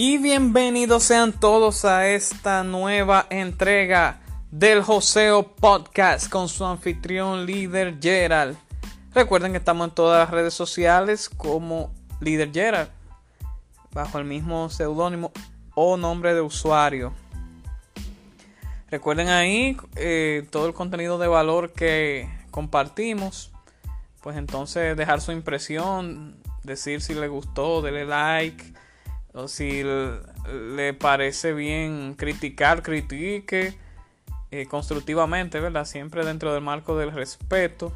Y bienvenidos sean todos a esta nueva entrega del Joseo Podcast con su anfitrión líder Gerald. Recuerden que estamos en todas las redes sociales como líder Gerald, bajo el mismo seudónimo o nombre de usuario. Recuerden ahí eh, todo el contenido de valor que compartimos. Pues entonces dejar su impresión, decir si le gustó, darle like si le parece bien criticar, critique eh, constructivamente, ¿verdad? Siempre dentro del marco del respeto.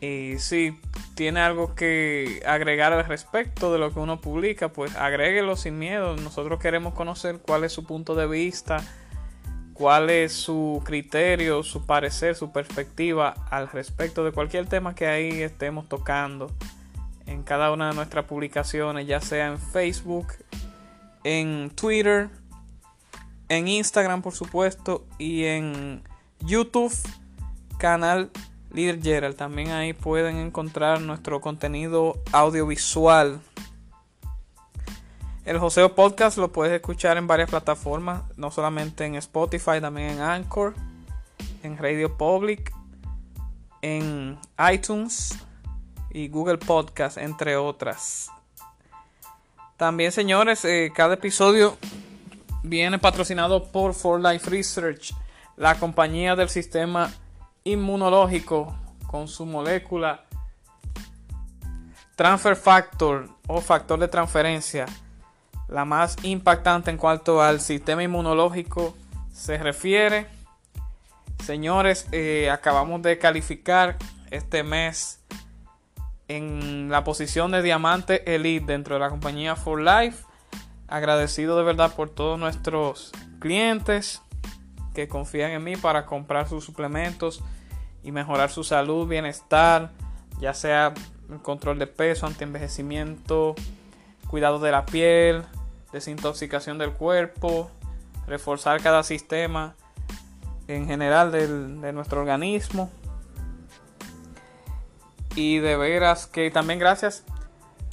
Y si tiene algo que agregar al respecto de lo que uno publica, pues agréguelo sin miedo. Nosotros queremos conocer cuál es su punto de vista, cuál es su criterio, su parecer, su perspectiva al respecto de cualquier tema que ahí estemos tocando en cada una de nuestras publicaciones, ya sea en Facebook, en Twitter, en Instagram por supuesto y en YouTube, canal Líder Gerald. También ahí pueden encontrar nuestro contenido audiovisual. El Joseo Podcast lo puedes escuchar en varias plataformas, no solamente en Spotify, también en Anchor, en Radio Public, en iTunes y Google Podcast, entre otras. También, señores, eh, cada episodio viene patrocinado por For Life Research, la compañía del sistema inmunológico con su molécula Transfer Factor o factor de transferencia, la más impactante en cuanto al sistema inmunológico se refiere. Señores, eh, acabamos de calificar este mes en la posición de diamante elite dentro de la compañía For Life. Agradecido de verdad por todos nuestros clientes que confían en mí para comprar sus suplementos y mejorar su salud, bienestar, ya sea control de peso, antienvejecimiento, cuidado de la piel, desintoxicación del cuerpo, reforzar cada sistema en general de nuestro organismo y de veras que también gracias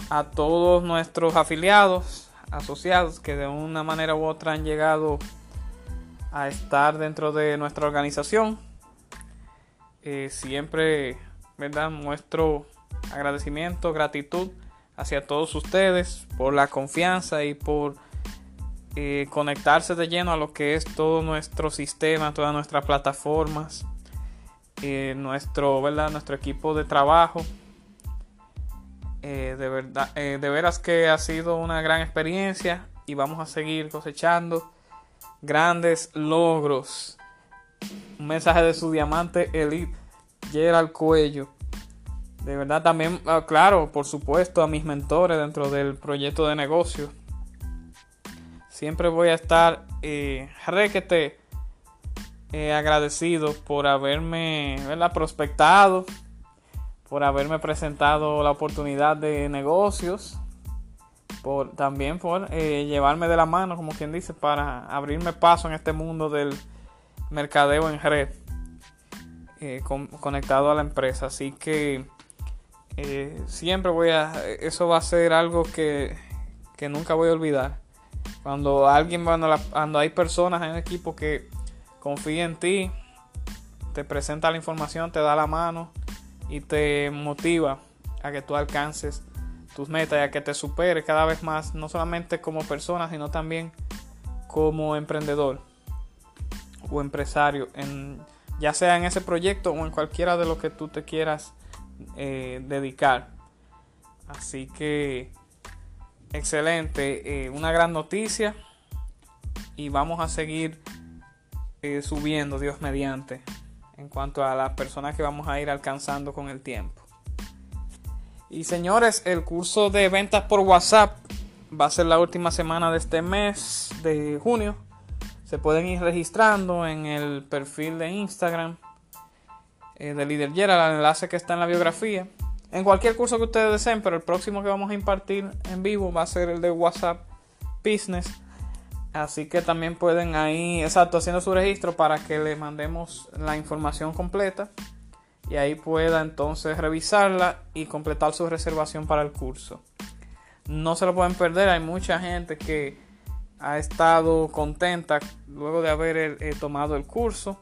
a todos nuestros afiliados, asociados, que de una manera u otra han llegado a estar dentro de nuestra organización. Eh, siempre, ¿verdad? Muestro agradecimiento, gratitud hacia todos ustedes por la confianza y por eh, conectarse de lleno a lo que es todo nuestro sistema, todas nuestras plataformas eh, nuestro, ¿verdad? nuestro equipo de trabajo. Eh, de verdad, eh, de veras que ha sido una gran experiencia y vamos a seguir cosechando grandes logros. Un mensaje de su diamante Elite, Gerald Cuello. De verdad también, ah, claro, por supuesto, a mis mentores dentro del proyecto de negocio. Siempre voy a estar eh, requete eh, agradecido por haberme prospectado, por haberme presentado la oportunidad de negocios, por también por eh, llevarme de la mano, como quien dice, para abrirme paso en este mundo del mercadeo en red, eh, conectado a la empresa. Así que siempre voy a, eso va a ser algo que, que nunca voy a olvidar. Cuando alguien, cuando hay personas en el equipo que confía en ti, te presenta la información, te da la mano y te motiva a que tú alcances tus metas y a que te superes cada vez más, no solamente como persona, sino también como emprendedor o empresario, ya sea en ese proyecto o en cualquiera de lo que tú te quieras eh, dedicar. Así que, excelente, eh, una gran noticia y vamos a seguir subiendo, Dios mediante, en cuanto a las personas que vamos a ir alcanzando con el tiempo. Y señores, el curso de ventas por WhatsApp va a ser la última semana de este mes de junio. Se pueden ir registrando en el perfil de Instagram eh, de Líder el enlace que está en la biografía. En cualquier curso que ustedes deseen, pero el próximo que vamos a impartir en vivo va a ser el de WhatsApp Business Así que también pueden ahí, exacto, haciendo su registro para que le mandemos la información completa y ahí pueda entonces revisarla y completar su reservación para el curso. no se lo pueden perder. Hay mucha gente que ha estado contenta luego de haber eh, tomado el curso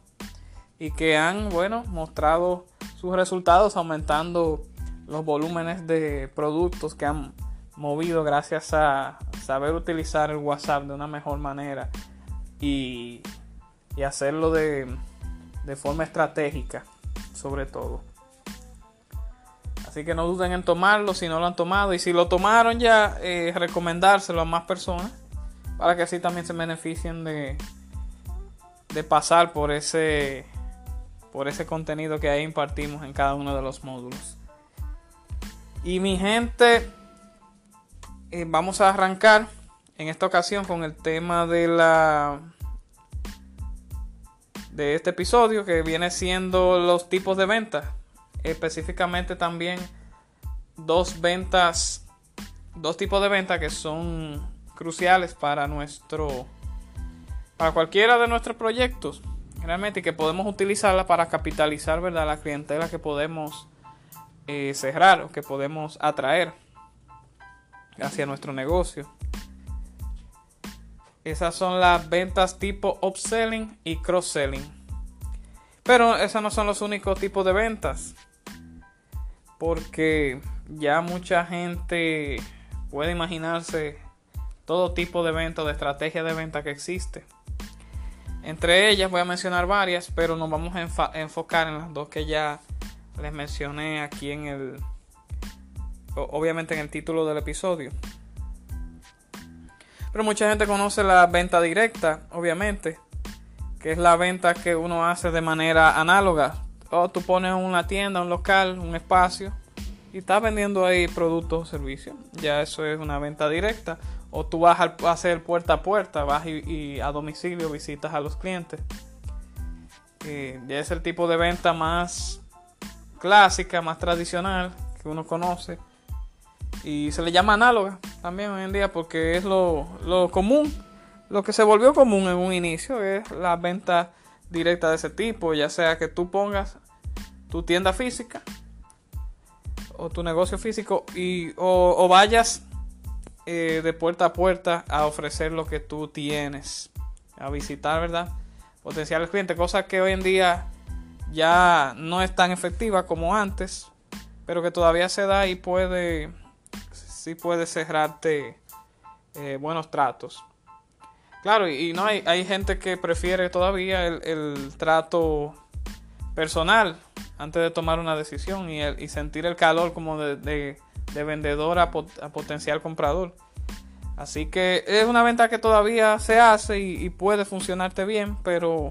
y que han, bueno, mostrado sus resultados aumentando los volúmenes de productos que han movido gracias a saber utilizar el WhatsApp de una mejor manera y, hacerlo de, de forma estratégica sobre todo. Así que no duden en tomarlo si no lo han tomado. Y si lo tomaron ya, eh, recomendárselo a más personas. Para que así también se beneficien de, de pasar por ese, por ese contenido que ahí impartimos en cada uno de los módulos. Y mi gente, eh, vamos a arrancar en esta ocasión con el tema de la de este episodio que viene siendo los tipos de ventas específicamente también dos ventas, dos tipos de ventas que son cruciales para nuestro, para cualquiera de nuestros proyectos, realmente que podemos utilizarla para capitalizar, ¿verdad? La clientela que podemos eh, cerrar o que podemos atraer hacia nuestro negocio. Esas son las ventas tipo upselling y cross-selling. Pero esos no son los únicos tipos de ventas porque ya mucha gente puede imaginarse todo tipo de venta, de estrategia de venta que existe. Entre ellas voy a mencionar varias, pero nos vamos a enfocar en las dos que ya les mencioné aquí en el, obviamente en el título del episodio. Pero mucha gente conoce la venta directa, obviamente, que es la venta que uno hace de manera análoga, o tú pones una tienda, un local, un espacio y estás vendiendo ahí productos o servicios. Ya eso es una venta directa. O tú vas a hacer puerta a puerta, vas y, a domicilio visitas a los clientes. Eh, ya es el tipo de venta más clásica, más tradicional que uno conoce. Y se le llama análoga también hoy en día porque es lo, lo común. Lo que se volvió común en un inicio es la venta directa de ese tipo, ya sea que tú pongas tu tienda física o tu negocio físico y o, vayas eh, de puerta a puerta a ofrecer lo que tú tienes, a visitar, ¿verdad? Potenciales clientes, cosa que hoy en día ya no es tan efectiva como antes, pero que todavía se da y puede, sí puede cerrarte eh, buenos tratos. Claro, y, no hay, hay gente que prefiere todavía el, trato personal antes de tomar una decisión y, sentir el calor como de, de, vendedor a, potencial comprador. Así que es una venta que todavía se hace y, puede funcionarte bien, pero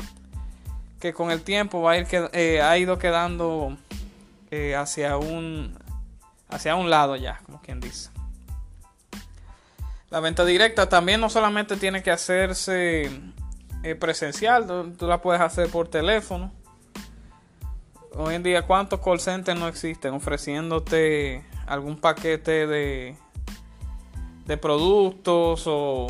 que con el tiempo va a ir eh, ha ido quedando eh, hacia un hacia un lado ya, como quien dice. La venta directa también no solamente tiene que hacerse eh, presencial, tú la puedes hacer por teléfono hoy en día, ¿cuántos call centers no existen ofreciéndote algún paquete de, de productos o,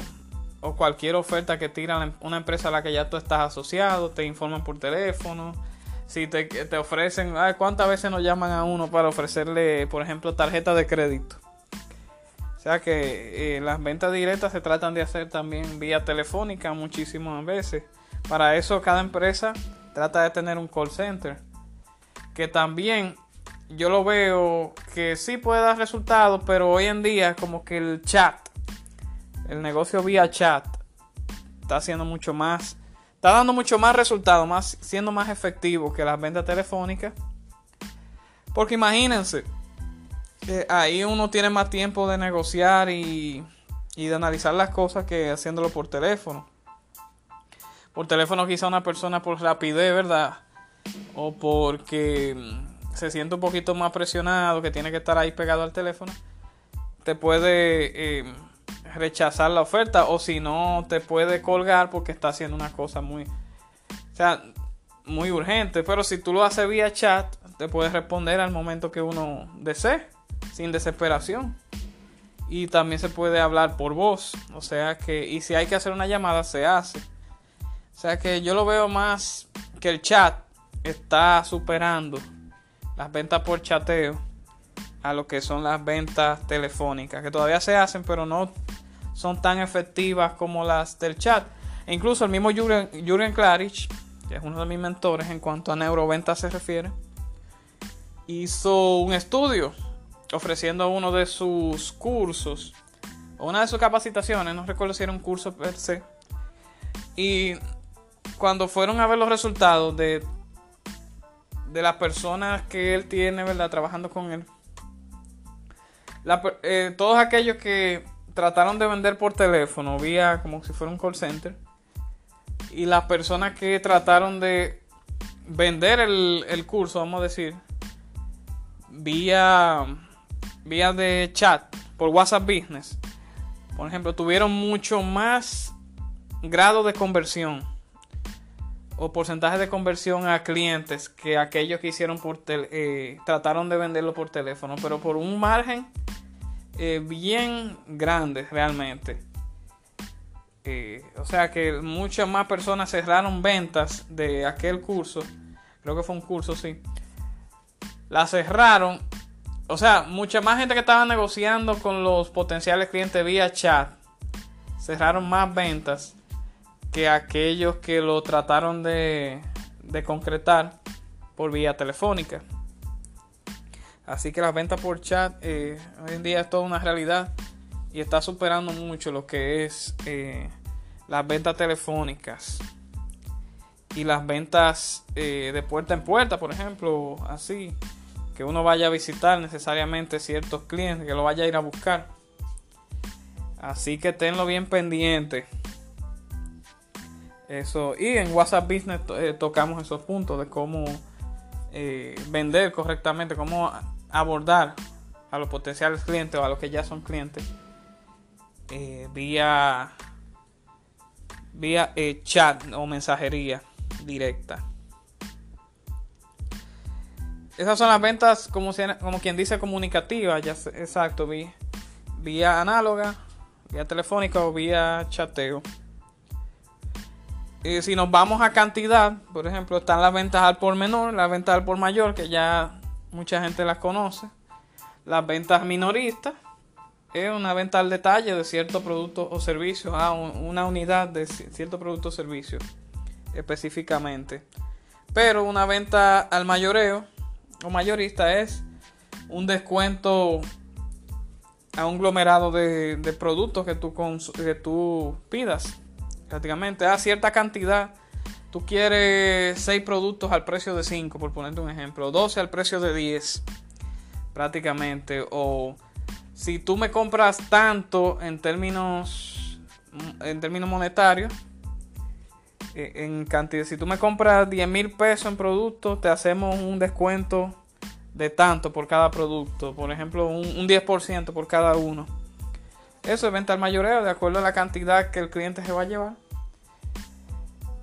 cualquier oferta que tira una empresa a la que ya tú estás asociado? Te informan por teléfono. Si te, te ofrecen, ¿cuántas veces nos llaman a uno para ofrecerle, por ejemplo, tarjeta de crédito? O sea que eh, las ventas directas se tratan de hacer también vía telefónica muchísimas veces. Para eso cada empresa trata de tener un call center que también yo lo veo que sí puede dar resultados, pero hoy en día como que el chat, el negocio vía chat, está haciendo mucho más, está dando mucho más resultados, más, siendo más efectivo que las ventas telefónicas. Porque imagínense, ahí uno tiene más tiempo de negociar y, de analizar las cosas que haciéndolo por teléfono. Por teléfono quizá una persona por rapidez, ¿verdad? o porque mm, se siente un poquito más presionado, que tiene que estar ahí pegado al teléfono, te puede eh, rechazar la oferta o si no te puede colgar porque está haciendo una cosa muy, o sea, muy urgente. Pero si tú lo haces vía chat, te puedes responder al momento que uno desee, sin desesperación. Y también se puede hablar por voz. O sea que, y si hay que hacer una llamada, se hace. O sea que yo lo veo más que el chat está superando las ventas por chateo a lo que son las ventas telefónicas, que todavía se hacen, pero no son tan efectivas como las del chat. E incluso el mismo Jürgen, Jürgen Klarich, que es uno de mis mentores en cuanto a neuroventa se refiere, hizo un estudio ofreciendo uno de sus cursos, una de sus capacitaciones, no recuerdo si era un curso per se, y cuando fueron a ver los resultados de, de las personas que él tiene, ¿verdad? Trabajando con él, eh, todos aquellos que trataron de vender por teléfono, vía como si fuera un call center, y las personas que trataron de vender el, el curso, vamos a decir, vía, vía de chat, por WhatsApp Business, por ejemplo, tuvieron mucho más grado de conversión o porcentaje de conversión a clientes que aquellos que hicieron por eh, trataron de venderlo por teléfono, pero por un margen eh, bien grande realmente. Eh, o sea que muchas más personas cerraron ventas de aquel curso. Creo que fue un curso, sí. La cerraron. O sea, mucha más gente que estaba negociando con los potenciales clientes vía chat. Cerraron más ventas que aquellos que lo trataron de, concretar por vía telefónica. Así que las ventas por chat eh, hoy en día es toda una realidad y está superando mucho lo que es eh, las ventas telefónicas y las ventas eh, de puerta en puerta, por ejemplo, así que uno vaya a visitar necesariamente ciertos clientes, que lo vaya a ir a buscar. Así que tenlo bien pendiente. Eso. Y en WhatsApp Business tocamos esos puntos de cómo vender correctamente, cómo abordar a los potenciales clientes o a los que ya son clientes eh, vía vía eh, chat o mensajería directa. Esas son las ventas como, quien dice comunicativas, ya exacto, vía, análoga, vía telefónica o vía chateo. Si nos vamos a cantidad, por ejemplo, están las ventas al por menor, las ventas al por mayor, que ya mucha gente las conoce. Las ventas minoristas es una venta al detalle de ciertos productos o servicios, a una unidad de cierto producto o servicio específicamente. Pero una venta al mayoreo o mayorista es un descuento a un aglomerado de, productos que tú, que tú pidas. Prácticamente a cierta cantidad tú quieres 6 productos al precio de 5, por ponerte un ejemplo, 12 al precio de 10, prácticamente, o si tú me compras tanto en términos, en términos monetarios, en cantidad, si tú me compras 10 mil pesos en productos, te hacemos un descuento de tanto por cada producto, por ejemplo, un, un 10% por cada uno. Eso es venta al mayoreo de acuerdo a la cantidad que el cliente se va a llevar.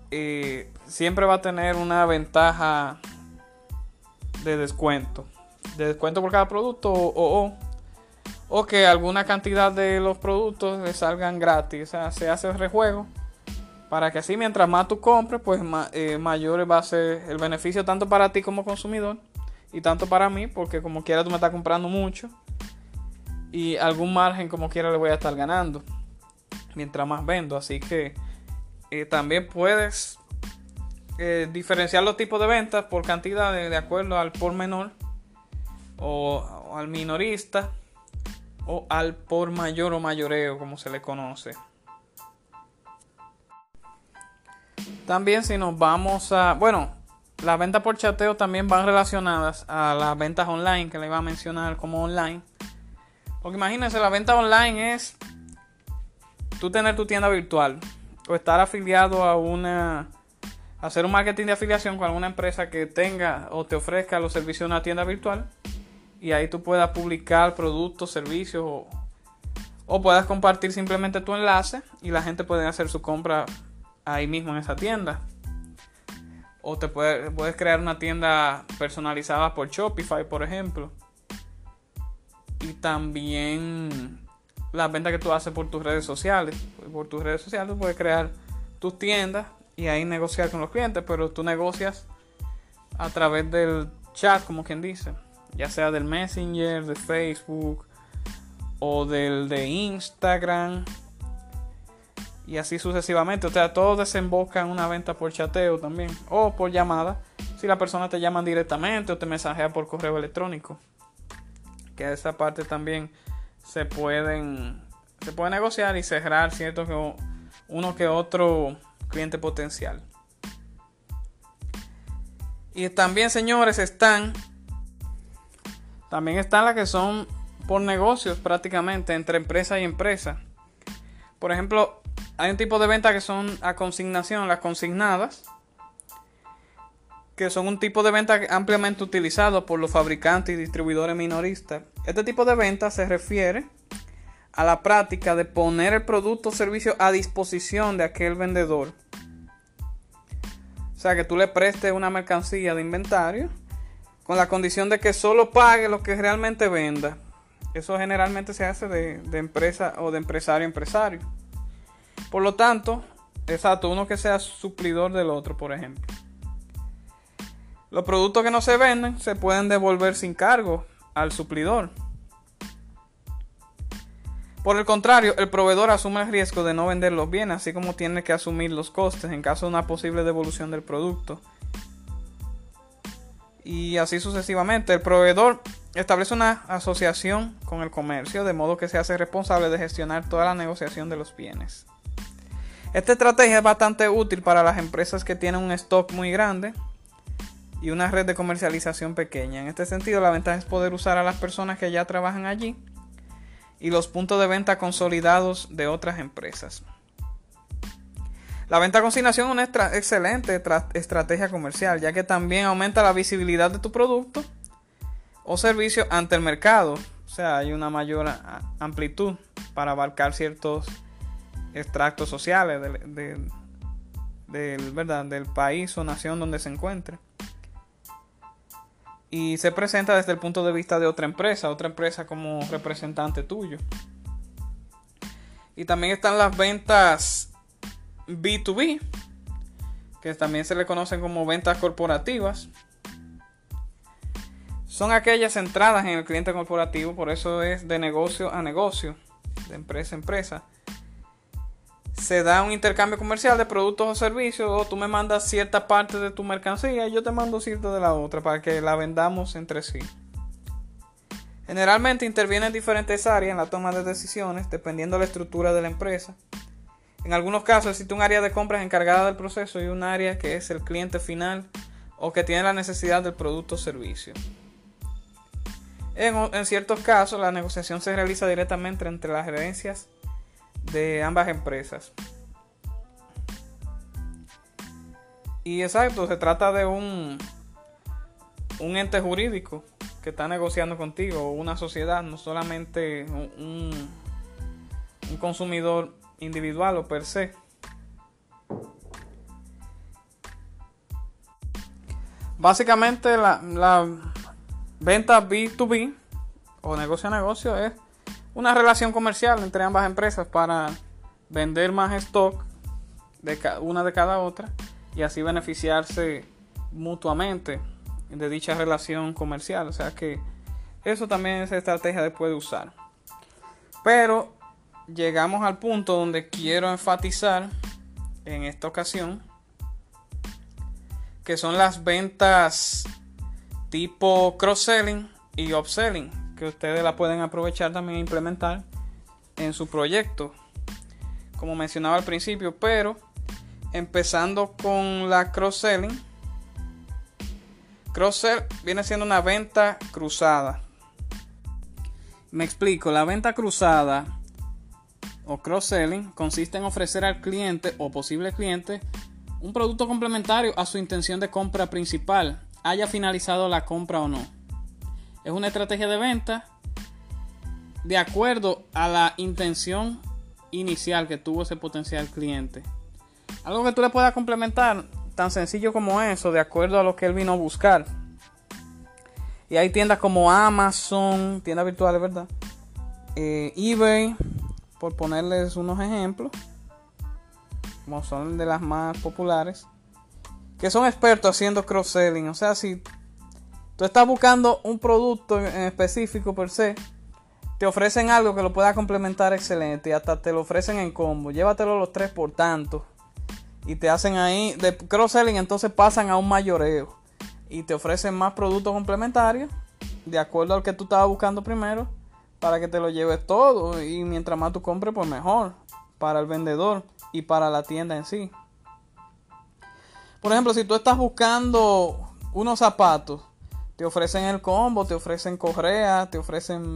Eh, siempre va a tener una ventaja de descuento. De descuento por cada producto o, o, que alguna cantidad de los productos le salgan gratis. O sea, se hace el rejuego para que así mientras más tú compres, pues eh, mayor va a ser el beneficio tanto para ti como consumidor y tanto para mí, porque como quiera tú me estás comprando mucho y algún margen como quiera le voy a estar ganando mientras más vendo. Así que eh, también puedes eh, diferenciar los tipos de ventas por cantidad de, acuerdo al por menor o, al minorista o al por mayor o mayoreo como se le conoce. También si nos vamos a, bueno, las ventas por chateo también van relacionadas a las ventas online que le iba a mencionar como online. Porque imagínense, la venta online es tú tener tu tienda virtual o estar afiliado a una hacer un marketing de afiliación con alguna empresa que tenga o te ofrezca los servicios de una tienda virtual y ahí tú puedas publicar productos, servicios o, o puedas compartir simplemente tu enlace y la gente puede hacer su compra ahí mismo en esa tienda. O te puedes crear una tienda personalizada por Shopify, por ejemplo. Y también las ventas que tú haces por tus redes sociales. Por tus redes sociales puedes crear tus tiendas y ahí negociar con los clientes, pero tú negocias a través del chat, como quien dice, ya sea del Messenger, de Facebook o del de Instagram y así sucesivamente. O sea, todo desemboca en una venta por chateo también o por llamada si la persona te llama directamente o te mensajea por correo electrónico. Que esa parte también se pueden se puede negociar y cerrar cierto que uno que otro cliente potencial. Y también, señores, están también están las que son por negocios prácticamente entre empresa y empresa. Por ejemplo, hay un tipo de venta que son a consignación, las consignadas, que son un tipo de venta ampliamente utilizado por los fabricantes y distribuidores minoristas. Este tipo de venta se refiere a la práctica de poner el producto o servicio a disposición de aquel vendedor. O sea, que tú le prestes una mercancía de inventario con la condición de que solo pague lo que realmente venda. Eso generalmente se hace de, de empresa o de empresario a empresario. Por lo tanto, exacto, uno que sea suplidor del otro, por ejemplo. Los productos que no se venden se pueden devolver sin cargo al suplidor. Por el contrario, el proveedor asume el riesgo de no vender los bienes, así como tiene que asumir los costes en caso de una posible devolución del producto. Y así sucesivamente. El proveedor establece una asociación con el comercio, de modo que se hace responsable de gestionar toda la negociación de los bienes. Esta estrategia es bastante útil para las empresas que tienen un stock muy grande y una red de comercialización pequeña. En este sentido, la ventaja es poder usar a las personas que ya trabajan allí y los puntos de venta consolidados de otras empresas. La venta a consignación es una excelente estrategia comercial, ya que también aumenta la visibilidad de tu producto o servicio ante el mercado. O sea, hay una mayor amplitud para abarcar ciertos extractos sociales del, ¿verdad? del país o nación donde se encuentre y se presenta desde el punto de vista de otra empresa, otra empresa como representante tuyo. Y también están las ventas B2B, que también se le conocen como ventas corporativas. Son aquellas centradas en el cliente corporativo, por eso es de negocio a negocio, de empresa a empresa se da un intercambio comercial de productos o servicios o tú me mandas cierta parte de tu mercancía y yo te mando cierta de la otra para que la vendamos entre sí. Generalmente intervienen en diferentes áreas en la toma de decisiones dependiendo de la estructura de la empresa. En algunos casos existe un área de compras encargada del proceso y un área que es el cliente final o que tiene la necesidad del producto o servicio. En, en ciertos casos la negociación se realiza directamente entre las gerencias de ambas empresas. Y exacto, se trata de un, un ente jurídico que está negociando contigo, una sociedad, no solamente un, un consumidor individual o per se. Básicamente la, la venta B2B o negocio a negocio es una relación comercial entre ambas empresas para vender más stock de una de cada otra y así beneficiarse mutuamente de dicha relación comercial. O sea que eso también es estrategia de puede usar. Pero llegamos al punto donde quiero enfatizar en esta ocasión que son las ventas tipo cross-selling y upselling que ustedes la pueden aprovechar también e implementar en su proyecto, como mencionaba al principio, pero empezando con la cross-selling. Cross-sell viene siendo una venta cruzada. Me explico, la venta cruzada o cross-selling consiste en ofrecer al cliente o posible cliente un producto complementario a su intención de compra principal, haya finalizado la compra o no. Es una estrategia de venta de acuerdo a la intención inicial que tuvo ese potencial cliente. Algo que tú le puedas complementar, tan sencillo como eso, de acuerdo a lo que él vino a buscar. Y hay tiendas como Amazon, tiendas virtuales, ¿verdad? Eh, eBay, por ponerles unos ejemplos, como son de las más populares, que son expertos haciendo cross-selling. O sea, si tú estás buscando un producto en específico per se, te ofrecen algo que lo pueda complementar excelente y hasta te lo ofrecen en combo. Llévatelo los tres por tanto. Y te hacen ahí de cross-selling, entonces pasan a un mayoreo. Y te ofrecen más productos complementarios de acuerdo al que tú estabas buscando primero para que te lo lleves todo. Y mientras más tú compres, pues mejor para el vendedor y para la tienda en sí. Por ejemplo, si tú estás buscando unos zapatos, te ofrecen el combo, te ofrecen correa, te ofrecen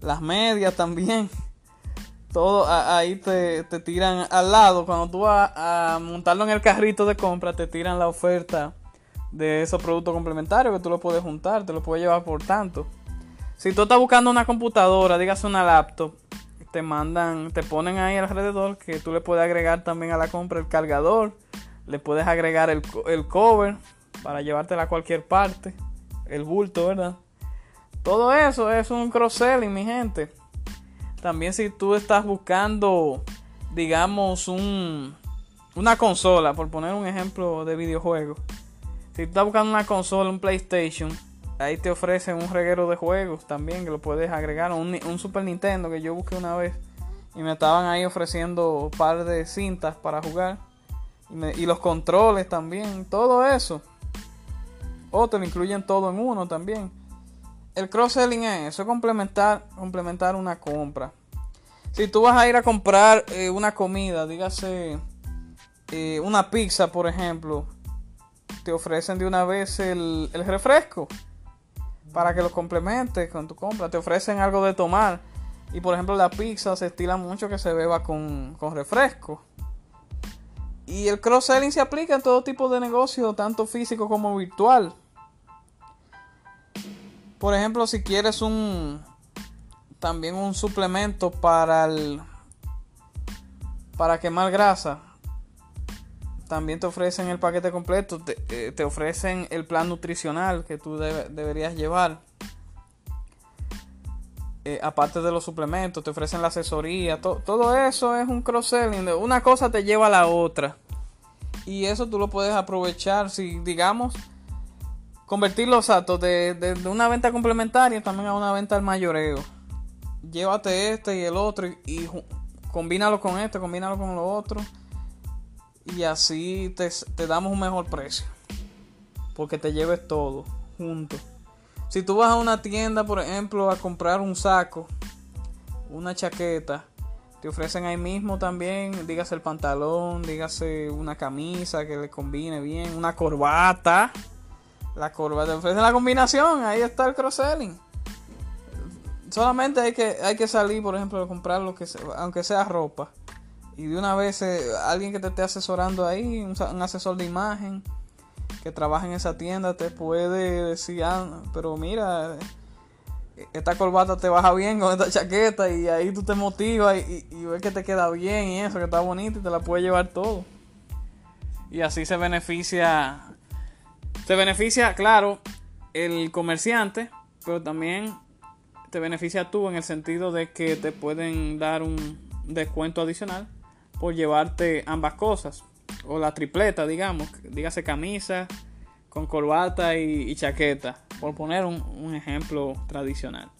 las medias también. Todo ahí te, tiran al lado. Cuando tú vas a montarlo en el carrito de compra, te tiran la oferta de esos productos complementarios que tú lo puedes juntar, te lo puedes llevar por tanto. Si tú estás buscando una computadora, dígase una laptop, te mandan, te ponen ahí alrededor que tú le puedes agregar también a la compra el cargador, le puedes agregar el, el cover para llevártela a cualquier parte, el bulto, ¿verdad? Todo eso es un cross-selling, mi gente. También si tú estás buscando, digamos, un, una consola, por poner un ejemplo de videojuego. Si tú estás buscando una consola, un PlayStation, ahí te ofrecen un reguero de juegos también que lo puedes agregar. Un, un Super Nintendo que yo busqué una vez y me estaban ahí ofreciendo un par de cintas para jugar. Y, y los controles también, todo eso. O te lo incluyen todo en uno también el cross-selling es eso, complementar, complementar una compra. Si tú vas a ir a comprar eh, una comida, dígase eh, una pizza, por ejemplo, te ofrecen de una vez el, refresco para que lo complementes con tu compra. Te ofrecen algo de tomar. Y por ejemplo, la pizza se estila mucho que se beba con, con refresco. Y el cross-selling se aplica en todo tipo de negocio, tanto físico como virtual. Por ejemplo, si quieres un también un suplemento para para quemar grasa, también te ofrecen el paquete completo, te, eh, ofrecen el plan nutricional que tú deberías llevar. Eh, aparte de los suplementos, te ofrecen la asesoría, todo eso es un cross-selling. Una cosa te lleva a la otra. Y eso tú lo puedes aprovechar si, digamos, convertir los actos de, una venta complementaria también a una venta al mayoreo. Llévate este y el otro y, y combínalo con este, combínalo con lo otro. Y así te, te, damos un mejor precio. Porque te lleves todo junto. Si tú vas a una tienda, por ejemplo, a comprar un saco, una chaqueta, te ofrecen ahí mismo también, dígase el pantalón, dígase una camisa que le combine bien, una corbata. La curva te ofrecen la combinación, ahí está el cross-selling. Solamente hay que, hay que salir, por ejemplo, a comprar lo que sea, aunque sea ropa. Y de una vez eh, alguien que te esté asesorando ahí, un, asesor de imagen que trabaja en esa tienda, te puede decir, ah, pero mira, esta corbata te baja bien con esta chaqueta y ahí tú te motivas y, ves que te queda bien y eso, que está bonito y te la puedes llevar todo. Y así se beneficia te beneficia, claro, el comerciante, pero también te beneficia tú en el sentido de que te pueden dar un descuento adicional por llevarte ambas cosas. O la tripleta, digamos, dígase camisa con corbata y, chaqueta, por poner un, ejemplo tradicional.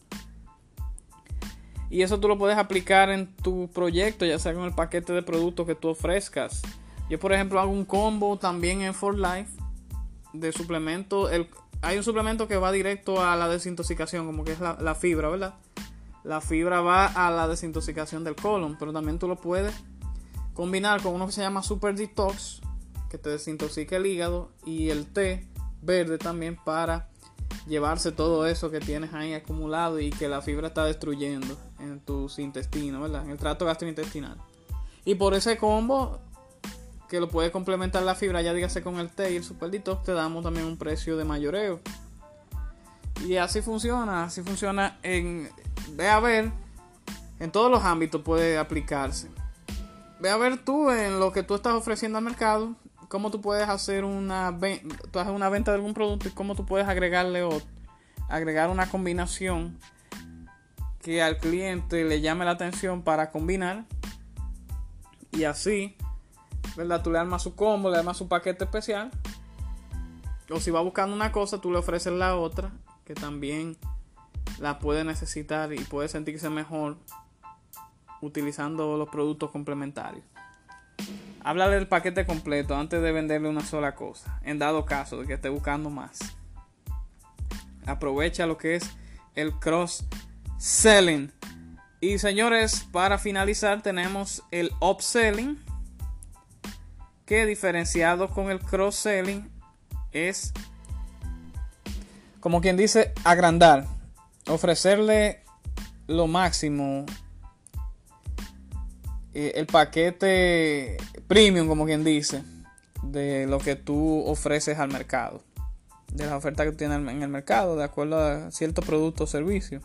Y eso tú lo puedes aplicar en tu proyecto, ya sea con el paquete de productos que tú ofrezcas. Yo, por ejemplo, hago un combo también en For Life de suplemento, el, hay un suplemento que va directo a la desintoxicación, como que es la, fibra, ¿verdad? La fibra va a la desintoxicación del colon, pero también tú lo puedes combinar con uno que se llama Super Detox, que te desintoxica el hígado, y el té verde también para llevarse todo eso que tienes ahí acumulado y que la fibra está destruyendo en tus intestinos, ¿verdad? En el trato gastrointestinal. Y por ese combo que lo puede complementar la fibra, ya dígase con el té y el super detox, te damos también un precio de mayoreo. Y así funciona, así funciona en, ve a ver, en todos los ámbitos puede aplicarse. Ve a ver tú en lo que tú estás ofreciendo al mercado, cómo tú puedes hacer una, tú haces una venta de algún producto y cómo tú puedes agregarle o agregar una combinación que al cliente le llame la atención para combinar y así ¿verdad? Tú le armas su combo, le armas su paquete especial o si va buscando una cosa, tú le ofreces la otra, que también la puede necesitar y puede sentirse mejor utilizando los productos complementarios. Háblale del paquete completo antes de venderle una sola cosa, en dado caso de que esté buscando más. Aprovecha lo que es el cross selling. Y señores, para finalizar tenemos el upselling, que diferenciado con el cross selling es, como quien dice, agrandar, ofrecerle lo máximo eh, el paquete premium, como quien dice, de lo que tú ofreces al mercado, de la oferta que tienes en el mercado, de acuerdo a cierto producto o servicio.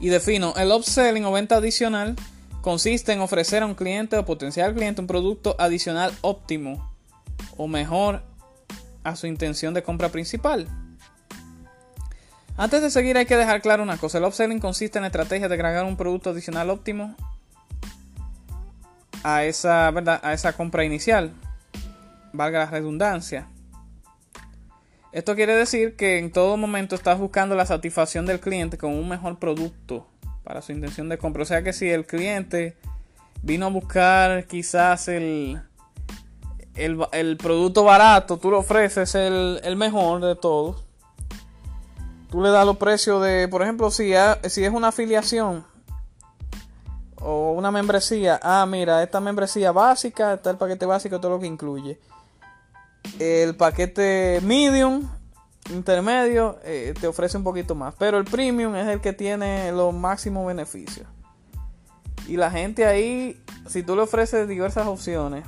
Y defino, el upselling o venta adicional consiste en ofrecer a un cliente o potencial cliente un producto adicional óptimo o mejor a su intención de compra principal. Antes de seguir hay que dejar claro una cosa, el upselling consiste en la estrategia de agregar un producto adicional óptimo a esa, ¿verdad? a esa compra inicial. Valga la redundancia. Esto quiere decir que en todo momento estás buscando la satisfacción del cliente con un mejor producto para su intención de compra. O sea que si el cliente vino a buscar quizás el, el, producto barato, tú le ofreces el, el, mejor de todos. Tú le das los precios de, por ejemplo, si, si es una afiliación, o una membresía. Ah, mira, esta membresía básica, está el paquete básico, todo lo que incluye. El paquete medium, intermedio, eh, te ofrece un poquito más. Pero el premium es el que tiene los máximos beneficios. Y la gente ahí, si tú le ofreces diversas opciones,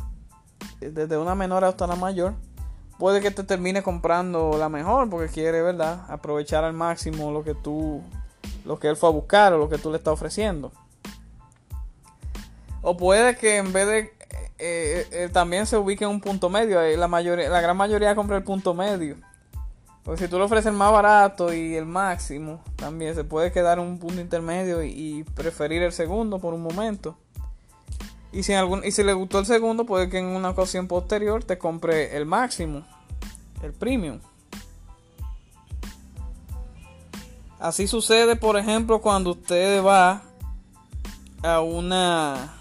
eh, desde una menor hasta una mayor, puede que te termine comprando la mejor porque quiere, ¿verdad? Aprovechar al máximo lo que tú, lo que él fue a buscar o lo que tú le estás ofreciendo. O puede que en vez de eh, eh, eh, también se ubique en un punto medio. La, mayoría, la gran mayoría compra el punto medio. Porque si tú le ofreces el más barato y el máximo, también se puede quedar en un punto intermedio y, preferir el segundo por un momento. Y si, algún, y si le gustó el segundo, puede que en una ocasión posterior te compre el máximo, el premium. Así sucede, por ejemplo, cuando usted va a una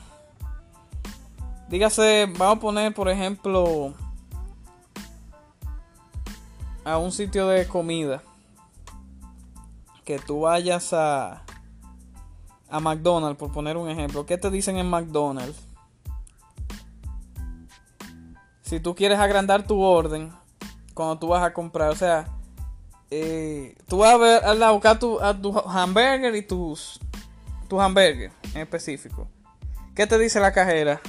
Dígase, vamos a poner, por ejemplo, a un sitio de comida. Que tú vayas a, a McDonald's, por poner un ejemplo. ¿Qué te dicen en McDonald's? Si tú quieres agrandar tu orden cuando tú vas a comprar, o sea, eh, tú vas a, ver, a buscar tu, a tu hamburger y tus, tu hamburger en específico. ¿Qué te dice la cajera?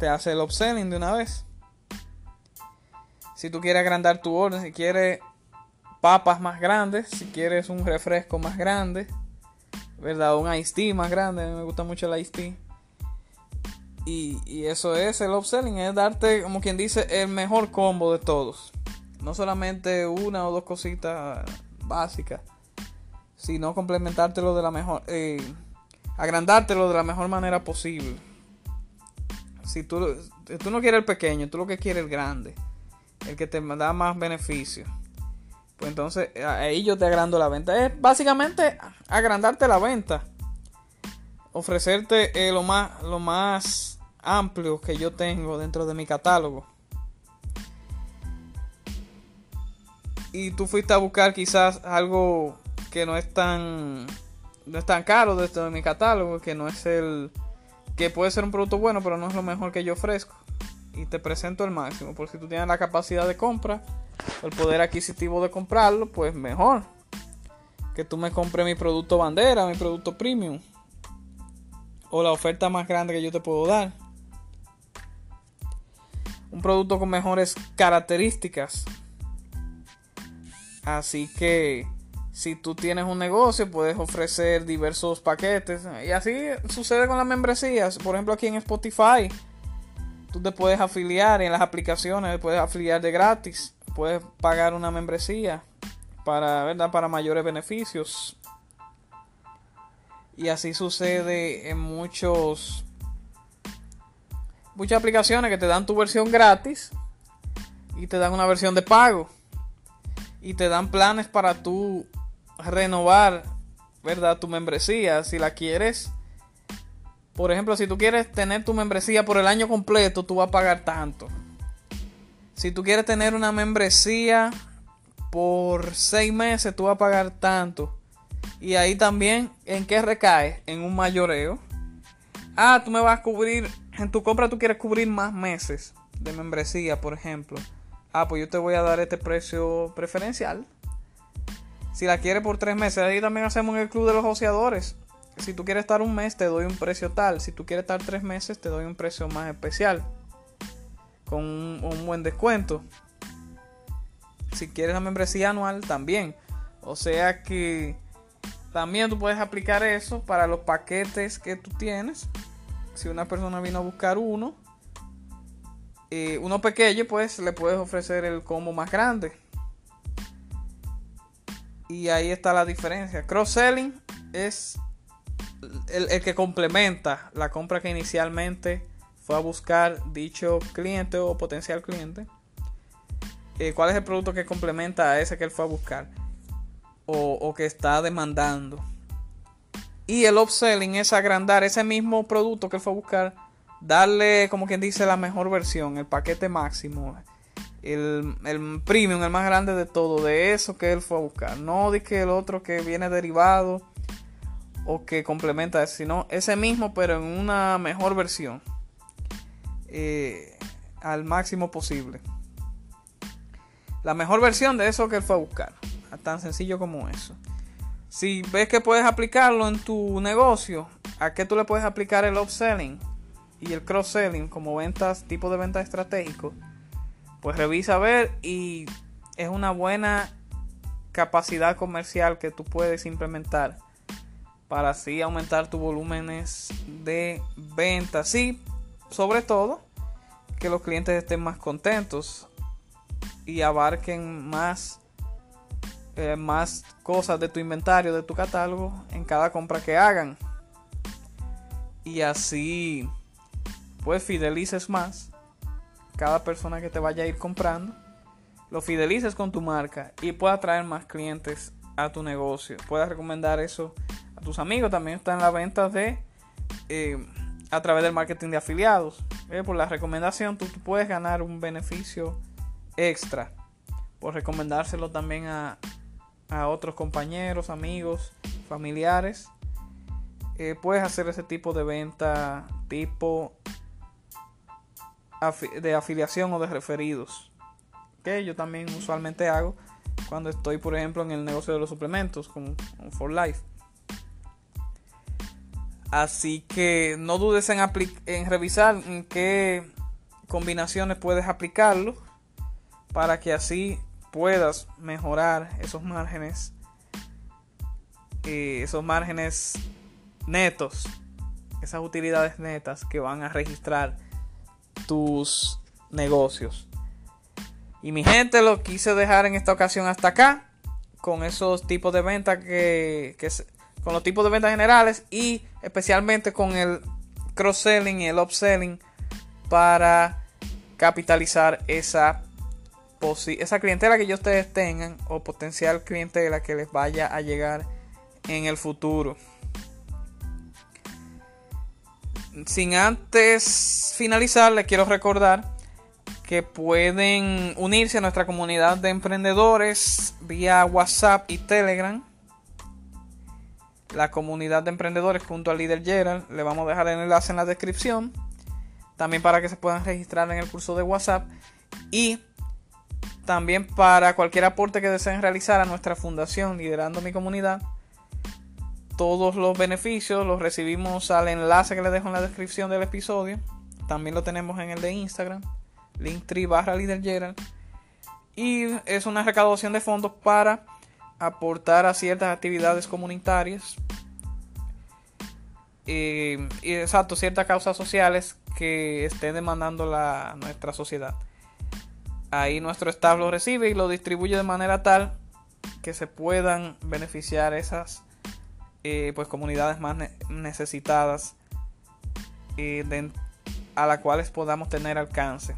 Te hace el upselling de una vez. Si tú quieres agrandar tu orden, si quieres papas más grandes, si quieres un refresco más grande, ¿verdad? Un iced tea más grande, me gusta mucho el iced tea. Y, eso es el upselling, es darte, como quien dice, el mejor combo de todos. No solamente una o dos cositas básicas, sino complementártelo de la mejor, eh, agrandártelo de la mejor manera posible si tú, tú no quieres el pequeño, tú lo que quieres es el grande, el que te da más beneficio. Pues entonces ahí yo te agrando la venta. Es básicamente agrandarte la venta. Ofrecerte eh, lo, más, lo más amplio que yo tengo dentro de mi catálogo. Y tú fuiste a buscar quizás algo que no es tan, no es tan caro dentro de mi catálogo, que no es el, que puede ser un producto bueno, pero no es lo mejor que yo ofrezco. Y te presento el máximo. Por si tú tienes la capacidad de compra, el poder adquisitivo de comprarlo, pues mejor. Que tú me compres mi producto bandera, mi producto premium. O la oferta más grande que yo te puedo dar. Un producto con mejores características. Así que si tú tienes un negocio, puedes ofrecer diversos paquetes. Y así sucede con las membresías. Por ejemplo, aquí en Spotify, tú te puedes afiliar en las aplicaciones, puedes afiliar de gratis. Puedes pagar una membresía para, ¿verdad? para mayores beneficios. Y así sucede en muchos muchas aplicaciones que te dan tu versión gratis y te dan una versión de pago y te dan planes para tú renovar, ¿verdad? Tu membresía, si la quieres. Por ejemplo, si tú quieres tener tu membresía por el año completo, tú vas a pagar tanto. Si tú quieres tener una membresía por seis meses, tú vas a pagar tanto. Y ahí también, ¿en qué recae? En un mayoreo. Ah, tú me vas a cubrir, en tu compra tú quieres cubrir más meses de membresía, por ejemplo. Ah, pues yo te voy a dar este precio preferencial. Si la quieres por tres meses, ahí también hacemos el club de los oceadores. Si tú quieres estar un mes, te doy un precio tal. Si tú quieres estar tres meses, te doy un precio más especial. Con un, buen descuento. Si quieres la membresía anual, también. O sea que también tú puedes aplicar eso para los paquetes que tú tienes. Si una persona vino a buscar uno, eh, uno pequeño, pues le puedes ofrecer el combo más grande. Y ahí está la diferencia. Cross-selling es el, que complementa la compra que inicialmente fue a buscar dicho cliente o potencial cliente. Eh, ¿Cuál es el producto que complementa a ese que él fue a buscar? O, o que está demandando. Y el upselling es agrandar ese mismo producto que él fue a buscar darle, como quien dice, la mejor versión, el paquete máximo, el, el premium, el más grande de todo, de eso que él fue a buscar. No de que el otro que viene derivado o que complementa, sino ese mismo, pero en una mejor versión. Eh, al máximo posible. La mejor versión de eso que él fue a buscar. Tan sencillo como eso. Si ves que puedes aplicarlo en tu negocio, ¿a qué tú le puedes aplicar el upselling? y el cross-selling como ventas, tipo de venta estratégico, pues revisa a ver y es una buena capacidad comercial que tú puedes implementar para así aumentar tus volúmenes de ventas y sobre todo que los clientes estén más contentos y abarquen más eh, más cosas de tu inventario de tu catálogo en cada compra que hagan. Y así pues fidelices más cada persona que te vaya a ir comprando, lo fidelices con tu marca y pueda atraer más clientes a tu negocio. Puedas recomendar eso a tus amigos. También está en la venta de eh, a través del marketing de afiliados. Eh, por la recomendación tú, puedes ganar un beneficio extra por recomendárselo también a, a otros compañeros, amigos, familiares. Eh, puedes hacer ese tipo de venta tipo de afiliación o de referidos. Que yo también usualmente hago cuando estoy, por ejemplo, en el negocio de los suplementos, como, For Life. Así que no dudes en, en revisar en qué combinaciones puedes aplicarlo para que así puedas mejorar esos márgenes, eh, esos márgenes netos, esas utilidades netas que van a registrar tus negocios. Y mi gente lo quise dejar en esta ocasión hasta acá. Con esos tipos de ventas que, con los tipos de ventas generales y especialmente con el cross-selling y el upselling para capitalizar esa, esa clientela que ustedes tengan o potencial clientela que les vaya a llegar en el futuro sin antes finalizar, les quiero recordar que pueden unirse a nuestra comunidad de emprendedores vía WhatsApp y Telegram. La comunidad de emprendedores junto al líder Gerald. Le vamos a dejar el enlace en la descripción. También para que se puedan registrar en el curso de WhatsApp. Y también para cualquier aporte que deseen realizar a nuestra fundación Liderando mi Comunidad todos los beneficios los recibimos al enlace que les dejo en la descripción del episodio. También lo tenemos en el de Instagram, linktree barra Y es una recaudación de fondos para aportar a ciertas actividades comunitarias. y exacto, ciertas causas sociales que estén demandando la, nuestra sociedad. Ahí nuestro staff lo recibe y lo distribuye de manera tal que se puedan beneficiar esas eh, pues comunidades más necesitadas eh, a las cuales podamos tener alcance.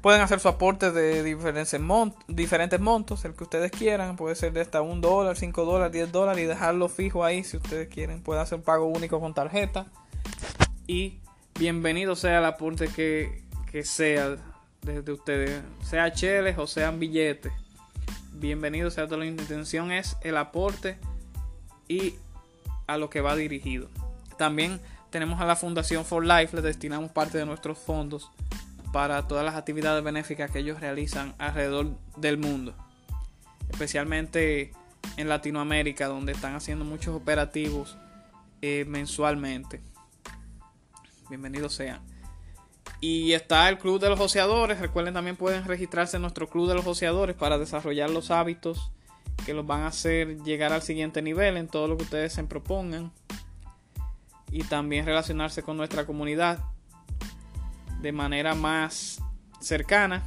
Pueden hacer su aporte de diferentes, diferentes montos, el que ustedes quieran. Puede ser de hasta un dólar, 5 dólares, 10 dólares y dejarlo fijo ahí si ustedes quieren. Pueden hacer pago único con tarjeta. Y bienvenido sea el aporte que, que sea desde ustedes, sea cheles o sean billetes. Bienvenido sea toda la intención es el aporte y a lo que va dirigido. También tenemos a la Fundación For Life, le destinamos parte de nuestros fondos para todas las actividades benéficas que ellos realizan alrededor del mundo, especialmente en Latinoamérica, donde están haciendo muchos operativos eh, mensualmente. Bienvenidos sean. Y está el Club de los Oceadores. Recuerden también pueden registrarse en nuestro Club de los Oceadores para desarrollar los hábitos que los van a hacer llegar al siguiente nivel en todo lo que ustedes se propongan. Y también relacionarse con nuestra comunidad de manera más cercana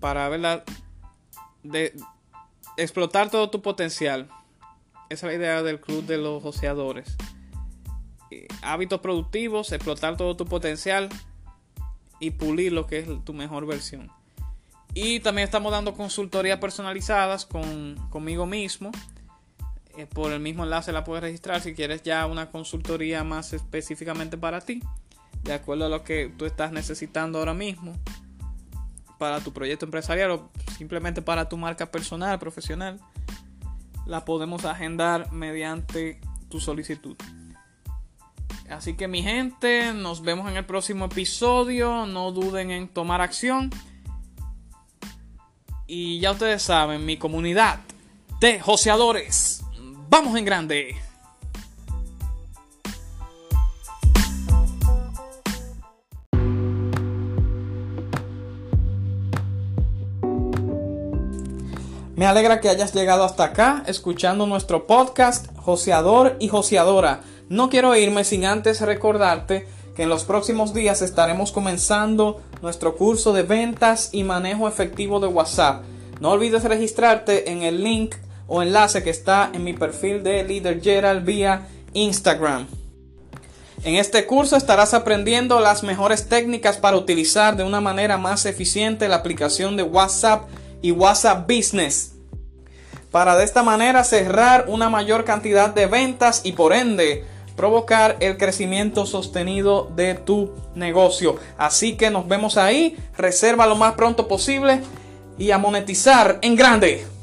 para ¿verdad? de explotar todo tu potencial. Esa es la idea del club de los oceadores. Eh, hábitos productivos, explotar todo tu potencial y pulir lo que es tu mejor versión. Y también estamos dando consultorías personalizadas con, conmigo mismo eh, por el mismo enlace la puedes registrar si quieres ya una consultoría más específicamente para ti, de acuerdo a lo que tú estás necesitando ahora mismo para tu proyecto empresarial o simplemente para tu marca personal, profesional, la podemos agendar mediante tu solicitud. Así que mi gente, nos vemos en el próximo episodio, no duden en tomar acción. Y ya ustedes saben, mi comunidad de joseadores vamos en grande. Me alegra que hayas llegado hasta acá escuchando nuestro podcast Joseador y Joseadora. No quiero irme sin antes recordarte que en los próximos días estaremos comenzando nuestro curso de ventas y manejo efectivo de WhatsApp. No olvides registrarte en el link o enlace que está en mi perfil de Leader Gerald vía Instagram. En este curso estarás aprendiendo las mejores técnicas para utilizar de una manera más eficiente la aplicación de WhatsApp y WhatsApp Business. Para de esta manera cerrar una mayor cantidad de ventas y por ende provocar el crecimiento sostenido de tu negocio. Así que nos vemos ahí, reserva lo más pronto posible y a monetizar en grande.